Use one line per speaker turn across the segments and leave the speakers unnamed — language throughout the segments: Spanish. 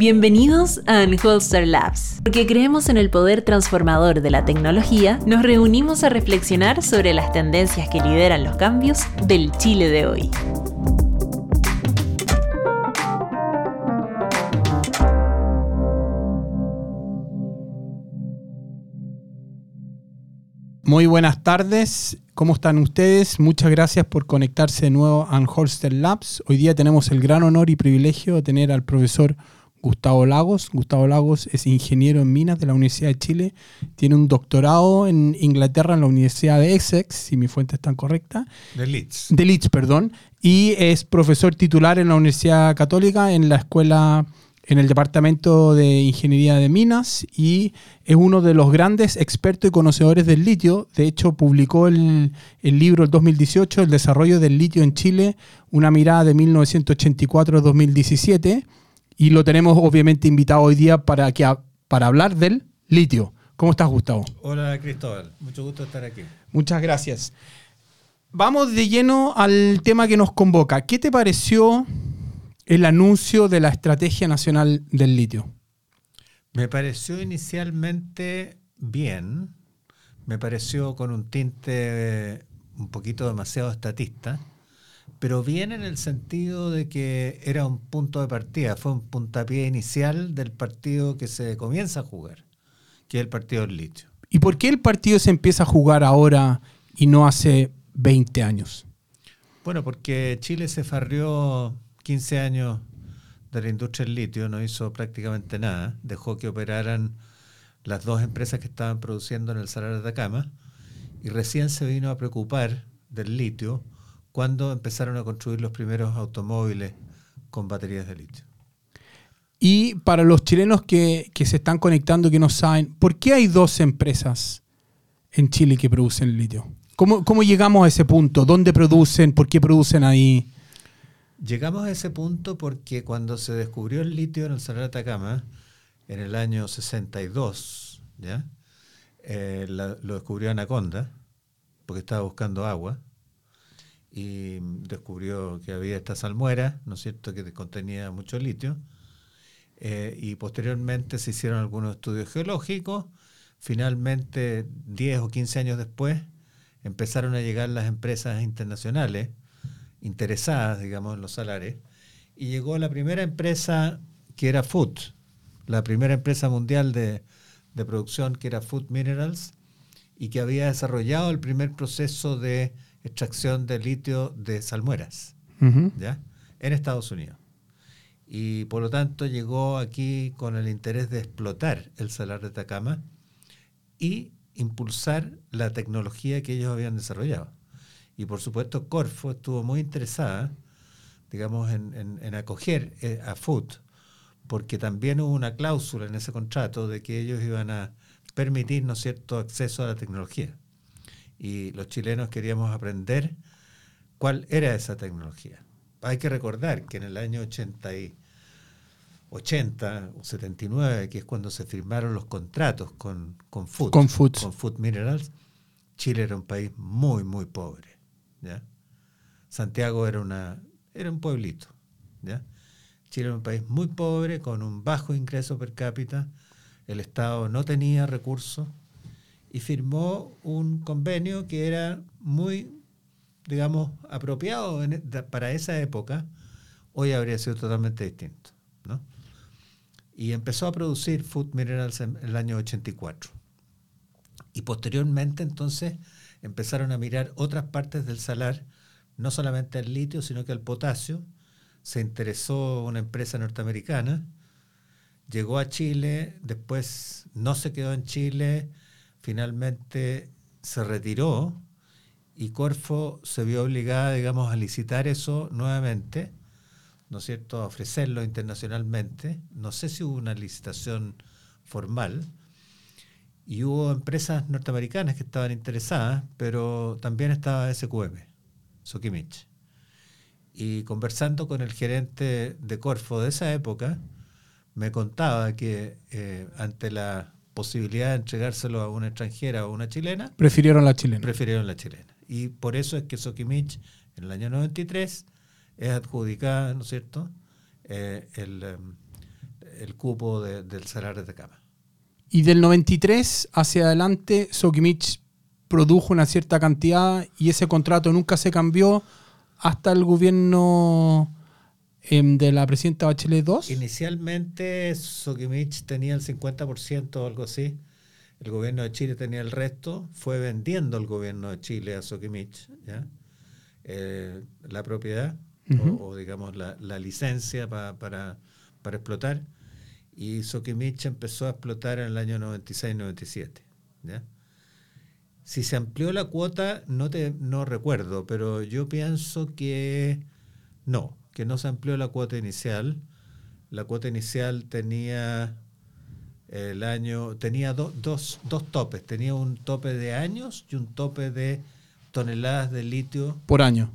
Bienvenidos a Unholster Labs. Porque creemos en el poder transformador de la tecnología, nos reunimos a reflexionar sobre las tendencias que lideran los cambios del Chile de hoy.
Muy buenas tardes, ¿cómo están ustedes? Muchas gracias por conectarse de nuevo a Unholster Labs. Hoy día tenemos el gran honor y privilegio de tener al profesor Gustavo Lagos. Gustavo Lagos es ingeniero en minas de la Universidad de Chile. Tiene un doctorado en Inglaterra en la Universidad de Essex, si mi fuente está correcta.
De Leeds.
De Leeds, perdón. Y es profesor titular en la Universidad Católica en la escuela, en el Departamento de Ingeniería de Minas y es uno de los grandes expertos y conocedores del litio. De hecho, publicó el, el libro el 2018, El desarrollo del litio en Chile, una mirada de 1984-2017 y lo tenemos obviamente invitado hoy día para, que, para hablar del litio. ¿Cómo estás, Gustavo?
Hola, Cristóbal. Mucho gusto estar aquí.
Muchas gracias. Vamos de lleno al tema que nos convoca. ¿Qué te pareció el anuncio de la Estrategia Nacional del Litio?
Me pareció inicialmente bien, me pareció con un tinte un poquito demasiado estatista, pero bien en el sentido de que era un punto de partida, fue un puntapié inicial del partido que se comienza a jugar, que es el partido del litio.
¿Y por qué el partido se empieza a jugar ahora y no hace 20 años?
Bueno, porque Chile se farrió 15 años de la industria del litio, no hizo prácticamente nada, dejó que operaran las dos empresas que estaban produciendo en el Salar de Atacama y recién se vino a preocupar del litio cuando empezaron a construir los primeros automóviles con baterías de litio.
Y para los chilenos que, se están conectando que no saben, ¿por qué hay dos empresas en Chile que producen litio? ¿Cómo, ¿Cómo llegamos a ese punto? ¿Dónde producen? ¿Por qué producen ahí?
Llegamos a ese punto porque cuando se descubrió el litio en el Salar de Atacama, en el año 62, ¿ya? Eh, lo descubrió Anaconda, porque estaba buscando agua, y descubrió que había esta salmuera, ¿no es cierto?, que contenía mucho litio. Eh, y posteriormente se hicieron algunos estudios geológicos. Finalmente, 10 o 15 años después, empezaron a llegar las empresas internacionales interesadas, digamos, en los salares. Y llegó la primera empresa que era Food, la primera empresa mundial de, de producción que era Food Minerals, y que había desarrollado el primer proceso de extracción de litio de salmueras, ¿ya? En Estados Unidos. Y por lo tanto llegó aquí con el interés de explotar el salar de Atacama y impulsar la tecnología que ellos habían desarrollado. Y por supuesto Corfo estuvo muy interesada, digamos, en, acoger eh, a Food, porque también hubo una cláusula en ese contrato de que ellos iban a permitir, ¿no cierto?, acceso a la tecnología y los chilenos queríamos aprender cuál era esa tecnología. Hay que recordar que en el año 80, y 80 o 79, que es cuando se firmaron los contratos con, con Food,
con Food,
con Food Minerals, Chile era un país muy, muy pobre. ¿ya? Santiago era, una, era un pueblito. ¿ya? Chile era un país muy pobre, con un bajo ingreso per cápita. El Estado no tenía recursos y firmó un convenio que era muy, digamos, apropiado e, para esa época, hoy habría sido totalmente distinto. ¿no? Y empezó a producir Food Minerals en, el año 84. Y posteriormente entonces empezaron a mirar otras partes del salar, no solamente el litio, sino que el potasio. Se interesó una empresa norteamericana, llegó a Chile, después no se quedó en Chile, finalmente se retiró y Corfo se vio obligada, digamos, a licitar eso nuevamente, ¿no es cierto?, a ofrecerlo internacionalmente. No sé si hubo una licitación formal y hubo empresas norteamericanas que estaban interesadas, pero también estaba SQM, Sokimich. Y conversando con el gerente de Corfo de esa época, me contaba que eh, ante la posibilidad de entregárselo a una extranjera o a una chilena.
Prefirieron la chilena.
Prefirieron la chilena. Y por eso es que Sokimich en el año 93 es adjudicada, ¿no es cierto?, eh, el, em, el cupo de- del Salar de Atacama.
Y del 93 hacia adelante, Sokimich produjo una cierta cantidad y ese contrato nunca se cambió hasta el gobierno de la presidenta Bachelet II.
Inicialmente Sokimich tenía el 50% o algo así. El gobierno de Chile tenía el resto. Fue vendiendo el gobierno de Chile a Sokimich ¿ya? Eh, la propiedad o- digamos la, la licencia pa- para, para explotar. Y Sokimich empezó a explotar en el año 96-97. ¿ya? Si se amplió la cuota, no, te, no recuerdo, pero yo pienso que no, que no se amplió la cuota inicial. La cuota inicial tenía el año, tenía do- dos, dos topes, tenía un tope de años y un tope de toneladas de litio
Por año,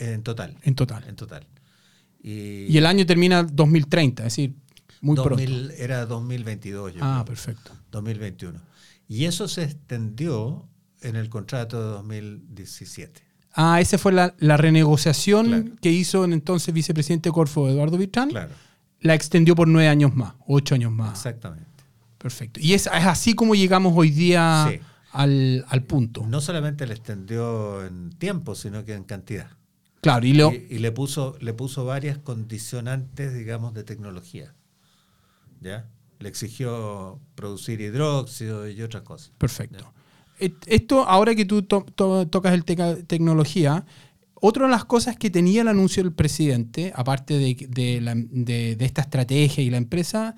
en total.
en total.
En total. Y,
Y el año termina 2030, es decir, muy
2000 era 2022, yo
pronto. Ah,
creo.
perfecto.
2021. Y eso se extendió en el contrato de 2017.
Ah, esa fue la, la renegociación
Claro.
que hizo el entonces vicepresidente Corfo, Eduardo Vitrán.
Claro,
La extendió por nueve años más, ocho años más.
exactamente.
Perfecto. Y es, es así como llegamos hoy día
Sí.
al, al punto.
No solamente le extendió en tiempo, sino que en cantidad.
Claro, y lo,
Y, y le puso le puso varias condicionantes, digamos, de tecnología. ¿Ya? Le exigió producir hidróxido y otras cosas.
Perfecto. Esto, ahora que tú to- to- tocas el teca- tecnología, otra de las cosas que tenía el anuncio del presidente, aparte de, de la- de- de esta estrategia y la empresa,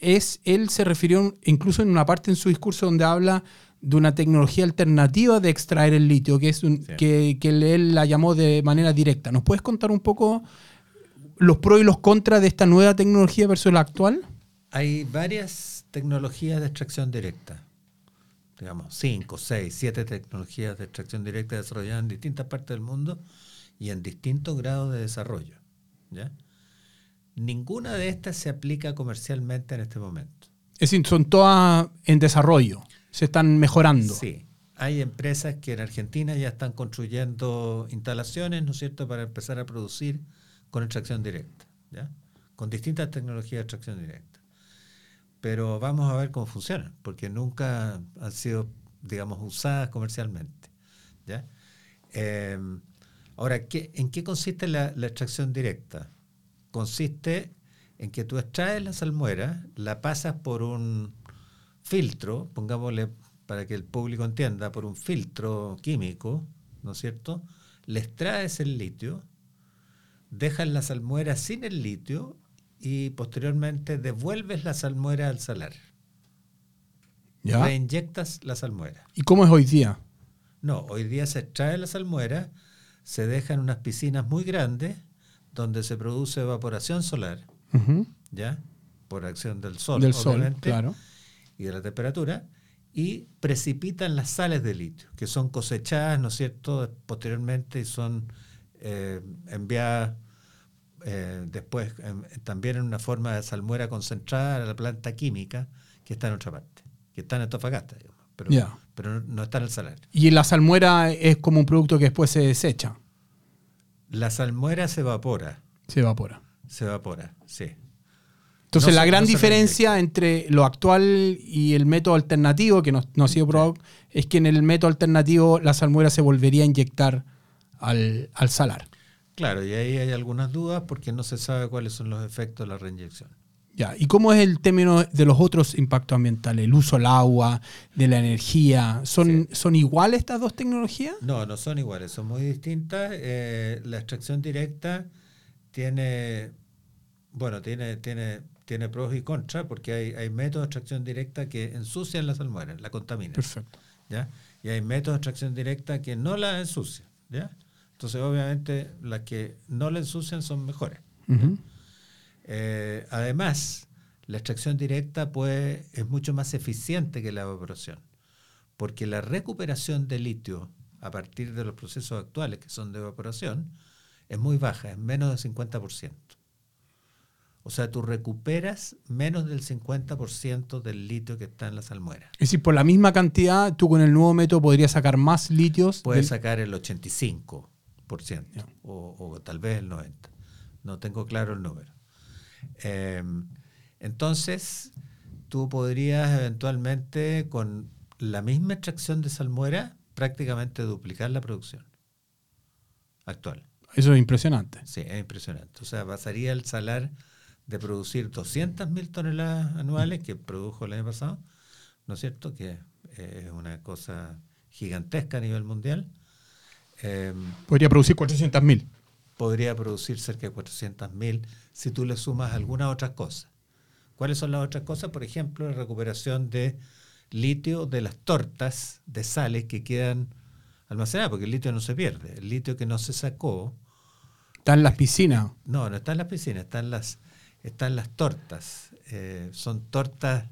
es, él se refirió incluso en una parte en su discurso donde habla de una tecnología alternativa de extraer el litio, que es un,
Sí.
que, que él la llamó de manera directa. ¿Nos puedes contar un poco los pros y los contras de esta nueva tecnología versus la actual?
Hay varias tecnologías de extracción directa. Digamos, cinco, seis, siete tecnologías de extracción directa desarrolladas en distintas partes del mundo y en distintos grados de desarrollo. ¿ya? Ninguna de estas se aplica comercialmente en este momento.
Es decir, son todas en desarrollo, se están mejorando.
Sí. Hay empresas que en Argentina ya están construyendo instalaciones, ¿no es cierto?, para empezar a producir con extracción directa, ¿ya? Con distintas tecnologías de extracción directa. Pero vamos a ver cómo funcionan, porque nunca han sido, digamos, usadas comercialmente, ¿ya? Eh, ahora, ¿qué- ¿en qué consiste la, extracción directa? Consiste en que tú extraes la salmuera, la pasas por un filtro, pongámosle para que el público entienda, por un filtro químico, ¿no es cierto? Le extraes el litio, dejas la salmuera sin el litio y posteriormente devuelves la salmuera al salar.
¿Ya?
Reinyectas la salmuera.
¿Y cómo es hoy día?
No, hoy día se extrae la salmuera, se deja en unas piscinas muy grandes donde se produce evaporación solar. ¿ya? Por acción del sol,
Del sol,
obviamente,
claro.
y de la temperatura, y precipitan las sales de litio, que son cosechadas, ¿no es cierto?, posteriormente y son eh, enviadas eh, después en- también en una forma de salmuera concentrada a la planta química que está en otra parte, que está en Antofagasta, digamos, pero, no, está en el salar.
Y la salmuera es como un producto que después se desecha,
La salmuera se evapora,
se evapora.
se evapora, sí.
Entonces
No
la
se-
gran
no
diferencia entre lo actual y el método alternativo, que no, no ha sido probado, es que en el método alternativo la salmuera se volvería a inyectar al, al salar.
Claro, y ahí hay algunas dudas porque no se sabe cuáles son los efectos de la reinyección.
Ya. ¿Y cómo es el término de los otros impactos ambientales? El uso del agua, de la energía. ¿Son, ¿son iguales estas dos tecnologías?
No, no son iguales, son muy distintas. Eh, la extracción directa tiene, bueno, tiene, tiene, tiene pros y contras porque hay, hay métodos de extracción directa que ensucian la salmuera, la contaminan.
Perfecto.
¿ya? Y hay métodos de extracción directa que no la ensucian, ¿ya? Entonces, obviamente, las que no la ensucian son mejores. Eh, además, la extracción directa puede, es mucho más eficiente que la evaporación, porque la recuperación de litio a partir de los procesos actuales, que son de evaporación, es muy baja, es menos del 50%. O sea, tú recuperas menos del 50% del litio que está en la salmuera.
Es decir, por la misma cantidad, tú con el nuevo método podrías sacar más litios.
Puedes
del-
sacar el 85%
Ya.
o, o tal vez el 90%. No tengo claro el número. Eh, Entonces, tú podrías eventualmente, con la misma extracción de salmuera, prácticamente duplicar la producción actual.
Eso es impresionante.
Sí, es impresionante. O sea, pasaría el salar de producir 200.000 toneladas anuales que produjo el año pasado, ¿no es cierto? Que es una cosa gigantesca a nivel mundial.
Eh, podría producir 400.000.
Podría producir cerca de 400.000 si tú le sumas algunas otras cosas. ¿Cuáles son las otras cosas? Por ejemplo, la recuperación de litio de las tortas de sales que quedan almacenadas, porque el litio no se pierde. El litio que no se sacó.
Está en las piscinas.
No, no está en las piscinas, están las, están las tortas. Eh, son tortas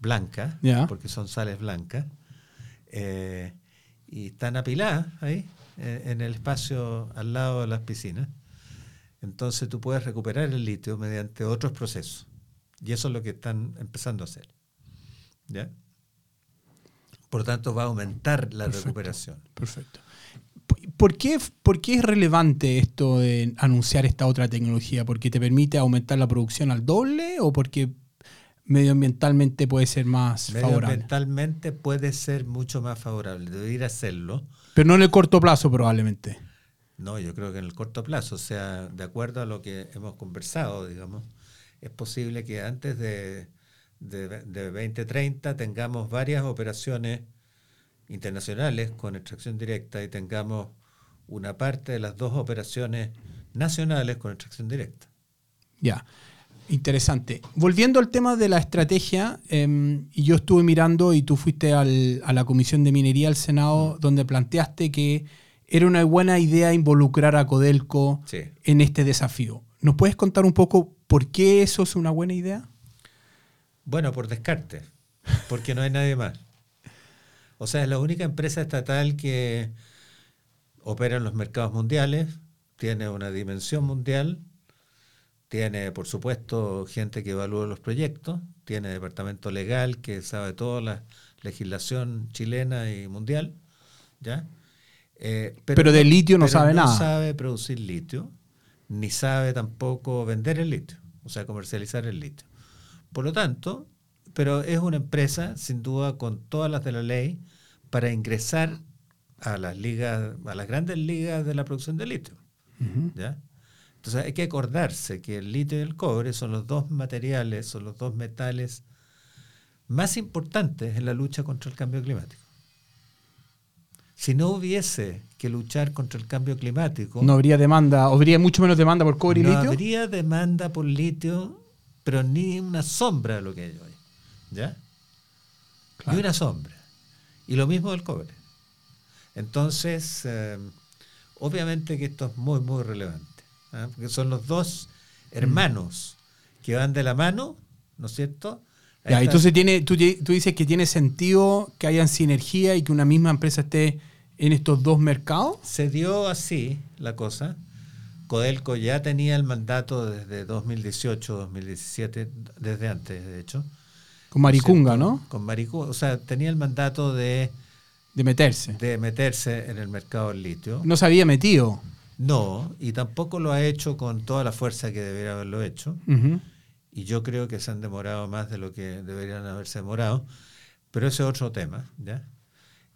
blancas, porque son sales blancas. Eh, y están apiladas ahí, en el espacio al lado de las piscinas. Entonces tú puedes recuperar el litio mediante otros procesos. Y eso es lo que están empezando a hacer. ¿Ya? Por lo tanto, va a aumentar la recuperación.
Perfecto. ¿Por qué, ¿Por qué es relevante esto de anunciar esta otra tecnología? ¿Porque te permite aumentar la producción al doble o porque medioambientalmente puede ser más favorable?
Medioambientalmente puede ser mucho más favorable, debería hacerlo.
Pero no en el corto plazo probablemente.
No, yo creo que en el corto plazo, o sea, de acuerdo a lo que hemos conversado, digamos, es posible que antes de, de, de 2030 tengamos varias operaciones internacionales con extracción directa y tengamos una parte de las dos operaciones nacionales con extracción directa.
Ya, interesante. Volviendo al tema de la estrategia, em, y yo estuve mirando y tú fuiste a la Comisión de Minería del Senado mm. donde planteaste que era una buena idea involucrar a Codelco en este desafío. ¿Nos puedes contar un poco por qué eso es una buena idea?
Bueno, por descarte, porque no hay nadie más. O sea, es la única empresa estatal que opera en los mercados mundiales, tiene una dimensión mundial, tiene, por supuesto, gente que evalúa los proyectos, tiene departamento legal que sabe toda la legislación chilena y mundial, ¿ya?
Eh, pero, de litio no sabe nada.
No sabe producir litio, ni sabe tampoco vender el litio, o sea, comercializar el litio. Por lo tanto, pero es una empresa, sin duda, con todas las de la ley, para ingresar a las ligas, a las grandes ligas de la producción de litio. Entonces hay que acordarse que el litio y el cobre son los dos materiales, son los dos metales más importantes en la lucha contra el cambio climático. Si no hubiese que luchar contra el cambio climático...
No habría demanda, habría mucho menos demanda por cobre y litio.
No habría demanda por litio, pero ni una sombra de lo que hay hoy. ¿Ya? Ni una sombra. Y lo mismo del cobre. Entonces, eh, obviamente que esto es muy, muy relevante. ¿Ah? Porque son los dos hermanos que van de la mano, ¿no es cierto?
Ya, entonces tiene, tú, tú, dices que tiene sentido que hayan sinergia y que una misma empresa esté en estos dos mercados.
Se dio así la cosa. Codelco ya tenía el mandato desde 2018, 2017, desde antes, de hecho.
Con Maricunga, ¿no?
Con Maricunga, o sea, tenía el mandato de...
De meterse.
De meterse en el mercado del litio.
No se había metido.
No, y tampoco lo ha hecho con toda la fuerza que debería haberlo hecho. Y yo creo que se han demorado más de lo que deberían haberse demorado. Pero ese es otro tema, ¿ya?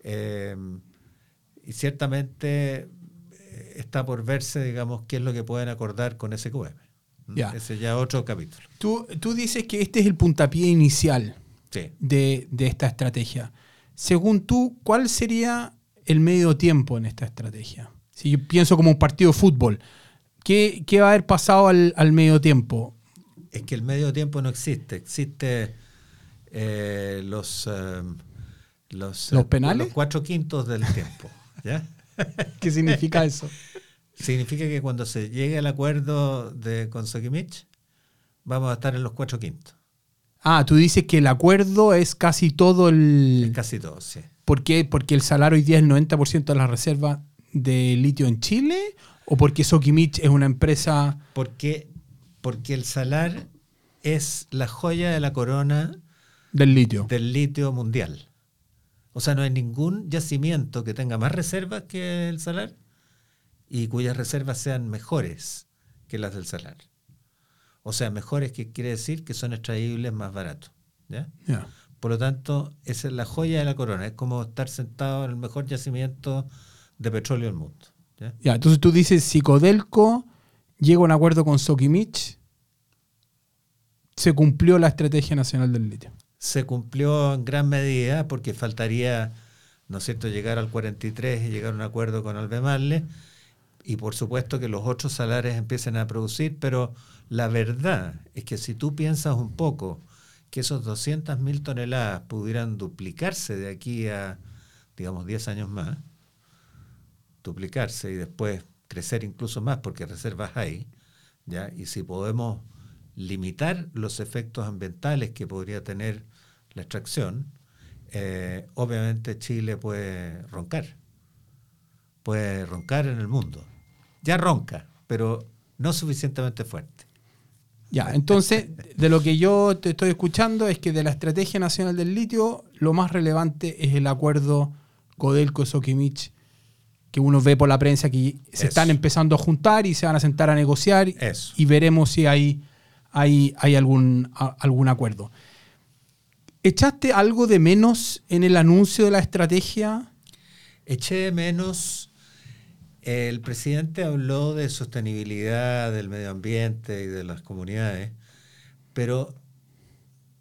Eh, y ciertamente eh, está por verse, digamos, qué es lo que pueden acordar con SQM. Ya. Ese ya otro capítulo.
Tú, tú dices que este es el puntapié inicial de, esta estrategia. Según tú, ¿cuál sería el medio tiempo en esta estrategia? Si yo pienso como un partido de fútbol, ¿qué, va a haber pasado al, medio tiempo?
Es que el medio tiempo no existe. Existe eh, los, eh,
los, ¿Los penales?
Los cuatro quintos del tiempo.
¿Qué significa eso?
Significa que cuando se llegue al acuerdo de, con Sokimich, vamos a estar en los cuatro quintos.
Ah, tú dices que el acuerdo es casi todo el...
Es casi todo, sí.
¿Por qué? ¿Porque el salario hoy día es el 90% de la reserva de litio en Chile? ¿O porque Sokimich es una empresa...?
Porque, porque el salar es la joya de la corona...
Del litio.
Del litio mundial. O sea, no hay ningún yacimiento que tenga más reservas que el salar y cuyas reservas sean mejores que las del salar. O sea, mejores que quiere decir que son extraíbles más baratos. ¿ya? Por lo tanto, esa es la joya de la corona. Es como estar sentado en el mejor yacimiento de petróleo del mundo. ¿ya?
Ya, entonces tú dices, si Codelco llega a un acuerdo con Sokimich, se cumplió la estrategia nacional del litio.
Se cumplió en gran medida porque faltaría, ¿no es cierto?, llegar al 43 y llegar a un acuerdo con Albemarle. Y por supuesto que los otros salares empiecen a producir, pero la verdad es que si tú piensas un poco que esos 200.000 toneladas pudieran duplicarse de aquí a, digamos, 10 años más, duplicarse y después crecer incluso más porque reservas hay, ¿ya? y si podemos limitar los efectos ambientales que podría tener la extracción, eh, obviamente Chile puede roncar, puede roncar en el mundo. Ya ronca, pero no suficientemente fuerte.
Ya, entonces, de lo que yo te estoy escuchando es que de la estrategia nacional del litio, lo más relevante es el acuerdo Codelco-Sokimich, que uno ve por la prensa que se
Eso.
están empezando a juntar y se van a sentar a negociar
Eso.
y veremos si hay, hay, hay algún, a- algún acuerdo. ¿Echaste algo de menos en el anuncio de la estrategia?
Eché de menos, el presidente habló de sostenibilidad del medio ambiente y de las comunidades, pero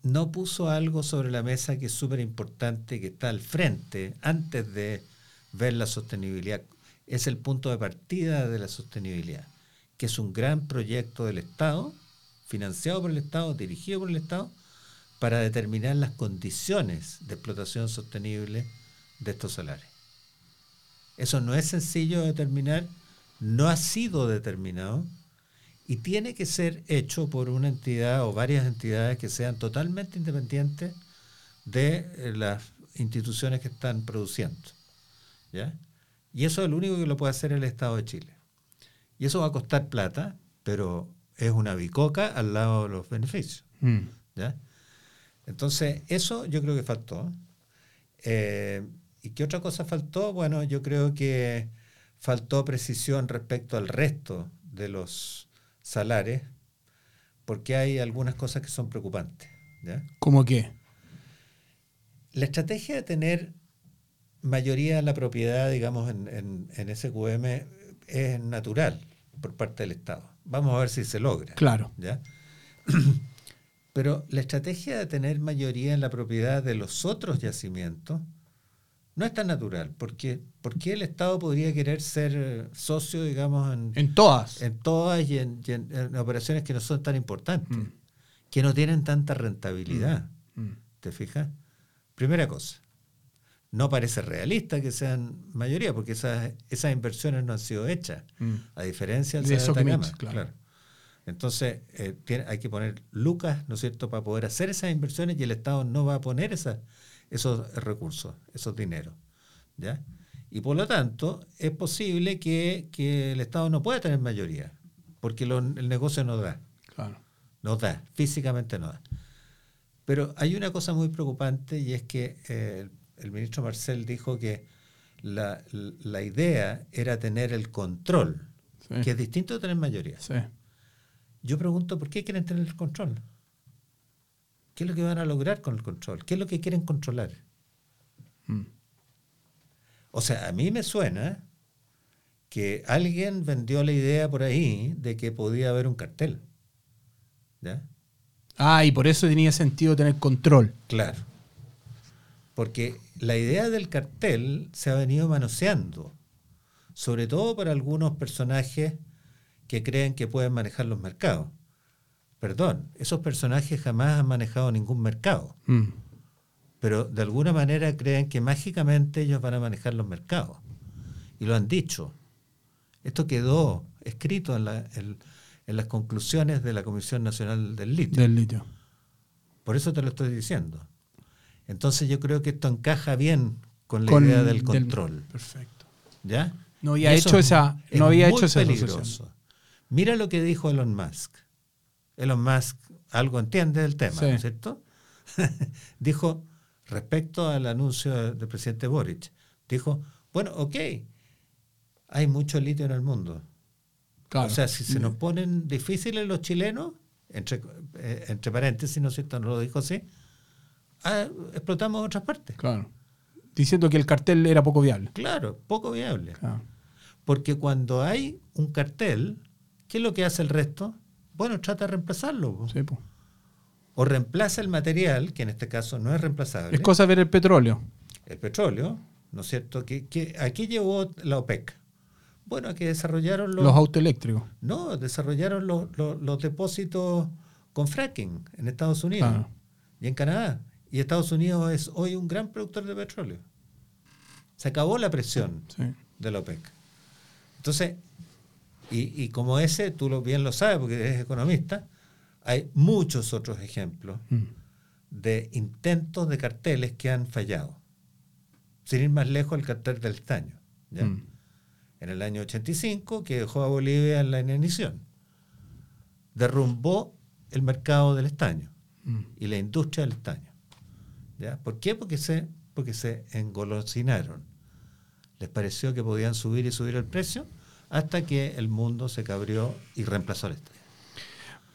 no puso algo sobre la mesa que es súper importante, que está al frente, antes de ver la sostenibilidad. Es el punto de partida de la sostenibilidad, que es un gran proyecto del Estado, financiado por el Estado, dirigido por el Estado, para determinar las condiciones de explotación sostenible de estos salares. Eso no es sencillo de determinar, no ha sido determinado y tiene que ser hecho por una entidad o varias entidades que sean totalmente independientes de eh, las instituciones que están produciendo. ¿Ya? Y eso es lo único que lo puede hacer el Estado de Chile. Y eso va a costar plata, pero es una bicoca al lado de los beneficios.
Mm.
¿ya? Entonces, eso yo creo que faltó. Eh, ¿Y qué otra cosa faltó? Bueno, yo creo que faltó precisión respecto al resto de los salares, porque hay algunas cosas que son preocupantes. ¿ya?
¿Cómo qué?
La estrategia de tener mayoría en la propiedad, digamos, en, en, en SQM es natural por parte del Estado. Vamos a ver si se logra.
Claro.
¿ya? Pero la estrategia de tener mayoría en la propiedad de los otros yacimientos no es tan natural, porque ¿por qué el Estado podría querer ser eh, socio, digamos, en,
En todas.
en todas y en, y en- en operaciones que no son tan importantes,
Mm.
que no tienen tanta rentabilidad?
Mm.
¿Te fijas? Primera cosa, no parece realista que sean mayoría, porque esas, esas inversiones no han sido hechas,
Mm.
a diferencia del
De
Atacama,
claro.
claro. Entonces, eh, tiene- hay que poner lucas, ¿no es cierto?, para poder hacer esas inversiones y el Estado no va a poner esas, esos recursos, esos dineros. ¿ya? Y por lo tanto, es posible que, que el Estado no pueda tener mayoría, porque lo- el negocio no da.
Claro.
No da, físicamente no da. Pero hay una cosa muy preocupante y es que eh, el ministro Marcel dijo que la, la idea era tener el control,
Sí.
que es distinto de tener mayoría.
Sí.
Yo pregunto, ¿por qué quieren tener el control? ¿Qué es lo que van a lograr con el control? ¿Qué es lo que quieren controlar?
Mm.
O sea, a mí me suena que alguien vendió la idea por ahí de que podía haber un cartel. ¿Ya?
Ah, y por eso tenía sentido tener control.
Claro. Porque la idea del cartel se ha venido manoseando, sobre todo para algunos personajes que creen que pueden manejar los mercados. Perdón, esos personajes jamás han manejado ningún mercado,
Mm.
pero de alguna manera creen que mágicamente ellos van a manejar los mercados. Y lo han dicho. Esto quedó escrito en, la- en- en las conclusiones de la Comisión Nacional del Litio.
Del litio.
Por eso te lo estoy diciendo. Entonces yo creo que esto encaja bien con la
Con-
idea del control.
Perfecto.
¿Ya?
No había hecho
es-
esa-
es
no había hecho esa.
Mira lo que dijo Elon Musk. Elon Musk algo entiende del tema,
Sí.
¿no es cierto? dijo, respecto al anuncio del presidente Boric, dijo, bueno, ok, hay mucho litio en el mundo.
Claro.
O sea, si se nos ponen difíciles los chilenos, entre, eh, entre paréntesis, ¿no es cierto? No lo dijo así. Ah, explotamos otras partes.
Claro. Diciendo que el cartel era poco viable.
Claro, poco viable.
Claro.
Porque cuando hay un cartel, ¿qué es lo que hace el resto? Bueno, trata de reemplazarlo. po.
Sí, po.
O reemplaza el material, que en este caso no es reemplazable.
Es cosa ver el petróleo.
el petróleo, ¿no es cierto? ¿Qué, qué- a qué llevó la OPEC? Bueno, a que desarrollaron los...
Los autos eléctricos.
no, desarrollaron los, los- los depósitos con fracking en Estados Unidos
Claro.
y en Canadá. Y Estados Unidos es hoy un gran productor de petróleo. Se acabó la presión
Sí.
de la OPEC. Entonces, y, y como ese, tú lo, bien lo sabes porque eres economista, hay muchos otros ejemplos
Mm.
de intentos de carteles que han fallado. Sin ir más lejos, el cartel del estaño. ¿ya?
Mm.
En el año 85, que dejó a Bolivia en la inanición. Derrumbó el mercado del estaño
Mm.
y la industria del estaño. ¿Ya? ¿Por qué? Porque se, porque se engolosinaron. Les pareció que podían subir y subir el precio hasta que el mundo se cabrió y reemplazó el estaño.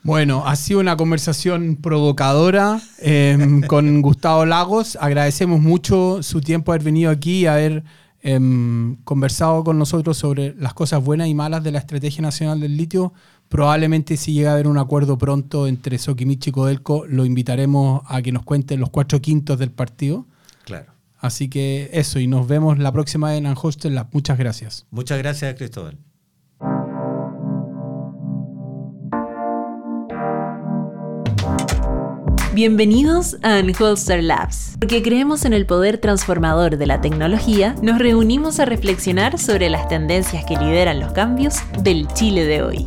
Bueno, ha sido una conversación provocadora em, con Gustavo Lagos. Agradecemos mucho su tiempo haber venido aquí y haber em, conversado con nosotros sobre las cosas buenas y malas de la Estrategia Nacional del Litio. Probablemente si llega a haber un acuerdo pronto entre Sokimichi y Codelco, lo invitaremos a que nos cuente los cuatro quintos del partido.
Claro.
Así que eso, y nos vemos la próxima vez en Hostel Lab. Muchas gracias.
Muchas gracias, Cristóbal.
Bienvenidos a Unholster Labs. Porque creemos en el poder transformador de la tecnología, nos reunimos a reflexionar sobre las tendencias que lideran los cambios del Chile de hoy.